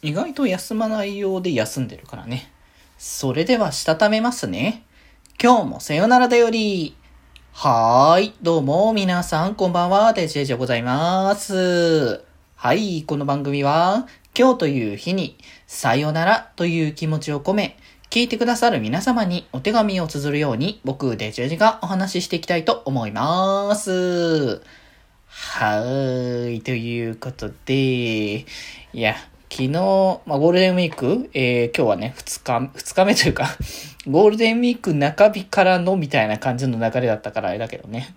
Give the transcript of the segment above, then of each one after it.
意外と休まないようで休んでるからね。それでは、したためますね。今日もさよならだより。はーい。どうも、皆さん、こんばんは。デジェジでございます。はい。この番組は、今日という日に、さよならという気持ちを込め、聞いてくださる皆様にお手紙を綴るように、僕、デジェジがお話ししていきたいと思います。はーい。ということで、いや、昨日、まあ、ゴールデンウィーク、えー、今日はね、二日、二日目というか ゴールデンウィーク中日からのみたいな感じの流れだったからあれだけどね。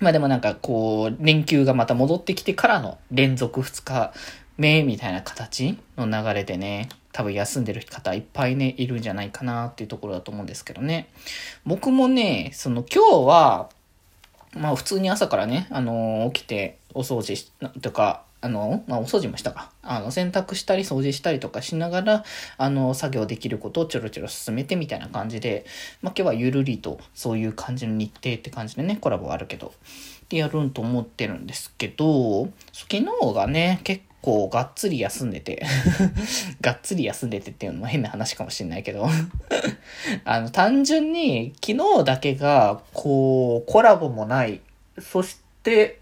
まあでもなんかこう、連休がまた戻ってきてからの連続二日目みたいな形の流れでね、多分休んでる方いっぱいね、いるんじゃないかなっていうところだと思うんですけどね。僕もね、その今日は、まあ普通に朝からね、あのー、起きてお掃除しとか、あの、まあ、お掃除もしたか。あの、洗濯したり掃除したりとかしながら、あの、作業できることをちょろちょろ進めてみたいな感じで、まあ、今日はゆるりとそういう感じの日程って感じでね、コラボあるけど、でやるんと思ってるんですけど、昨日がね、結構がっつり休んでて がっつり休んでてっていうのも変な話かもしれないけど あの、単純に昨日だけが、こう、コラボもない、そして、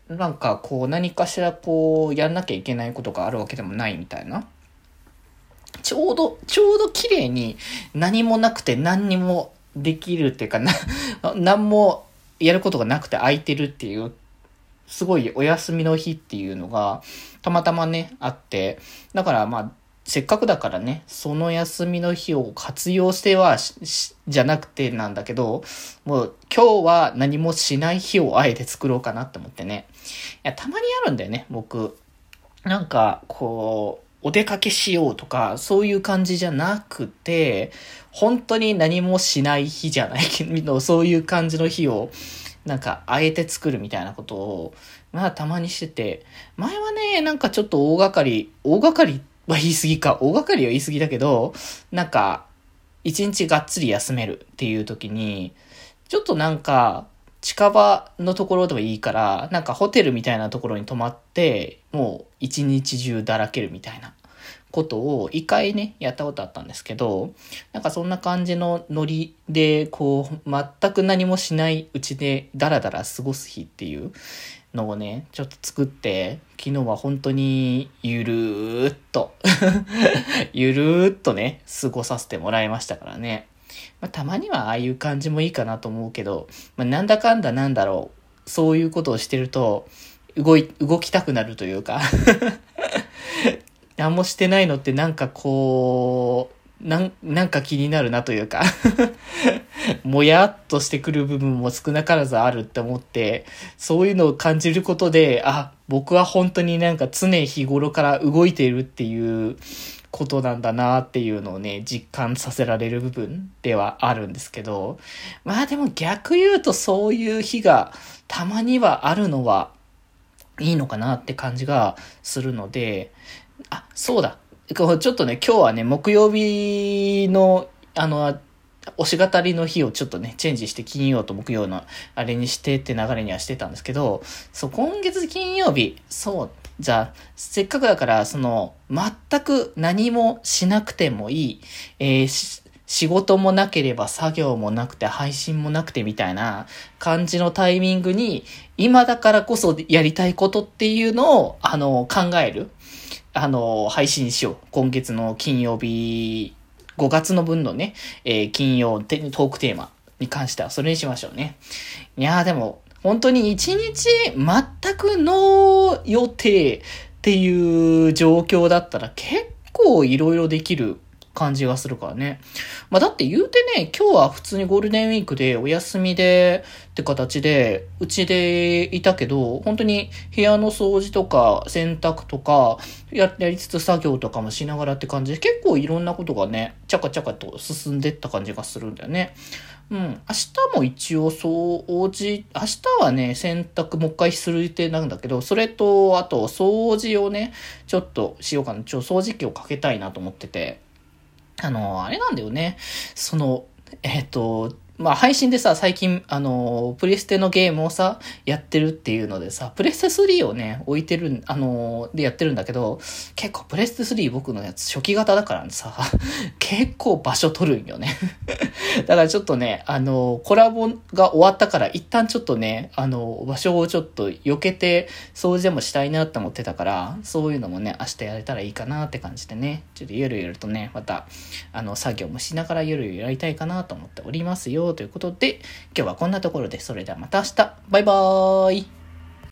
なんかこう何かしらこうやんなきゃいけないことがあるわけでもないみたいな。ちょうど、ちょうど綺麗に何もなくて何にもできるっていうかな、何もやることがなくて空いてるっていう、すごいお休みの日っていうのがたまたまね、あって、だからまあ、せっかくだからね、その休みの日を活用してはじゃなくてなんだけど、もう今日は何もしない日をあえて作ろうかなって思ってね。いや、たまにあるんだよね、僕。なんか、こう、お出かけしようとか、そういう感じじゃなくて、本当に何もしない日じゃないけど、そういう感じの日を、なんか、あえて作るみたいなことを、まあ、たまにしてて、前はね、なんかちょっと大掛かり、大掛かりっては言い過ぎか。大掛かりは言い過ぎだけど、なんか、一日がっつり休めるっていう時に、ちょっとなんか、近場のところでもいいから、なんかホテルみたいなところに泊まって、もう一日中だらけるみたいなことを一回ね、やったことあったんですけど、なんかそんな感じのノリで、こう、全く何もしないうちでダラダラ過ごす日っていうのをね、ちょっと作って、昨日は本当にゆるーっと ゆるーっとね、過ごさせてもらいましたからね。まあ、たまにはああいう感じもいいかなと思うけど、まあ、なんだかんだなんだろう、そういうことをしてると、動い、動きたくなるというか 何もしてないのってなんかこう、なん、なんか気になるなというか もやっとしてくる部分も少なからずあるって思って、そういうのを感じることで、あ、僕は本当になんか常日頃から動いているっていうことなんだなっていうのをね、実感させられる部分ではあるんですけど、まあでも逆言うとそういう日がたまにはあるのはいいのかなって感じがするので、あ、そうだ。ちょっとね、今日はね、木曜日の、あの、推し語りの日をちょっとね、チェンジして金曜と木曜のあれにしてって流れにはしてたんですけど、そう、今月金曜日、そう、じゃあ、せっかくだから、その、全く何もしなくてもいい、えー、仕事もなければ作業もなくて配信もなくてみたいな感じのタイミングに、今だからこそやりたいことっていうのを、あの、考える。あの、配信しよう。今月の金曜日5月の分のね、えー、金曜トークテーマに関してはそれにしましょうね。いやーでも、本当に一日全くの予定っていう状況だったら結構いろいろできる感じがするからね。まあだって言うてね、今日は普通にゴールデンウィークでお休みでって形で、うちでいたけど、本当に部屋の掃除とか洗濯とかや、やりつつ作業とかもしながらって感じで、結構いろんなことがね、ちゃかちゃかと進んでった感じがするんだよね。うん。明日も一応掃除、明日はね、洗濯もう一回する予定なんだけど、それと、あと掃除をね、ちょっとしようかな。ちょ、掃除機をかけたいなと思ってて。あの、あれなんだよね。その、えっ、と、まあ配信でさ、最近、あの、プレステのゲームをさ、やってるっていうのでさ、プレステ3をね、置いてる、あの、でやってるんだけど、結構プレステ3僕のやつ初期型だからさ、結構場所取るんよね。だからちょっとね、あの、コラボが終わったから一旦ちょっとね、あの、場所をちょっと避けて掃除でもしたいなって思ってたから、そういうのもね、明日やれたらいいかなって感じでね、ちょっとゆるゆるとね、また、あの、作業もしながらゆるゆるやりたいかなと思っておりますよということで、今日はこんなところで、それではまた明日。バイバーイ。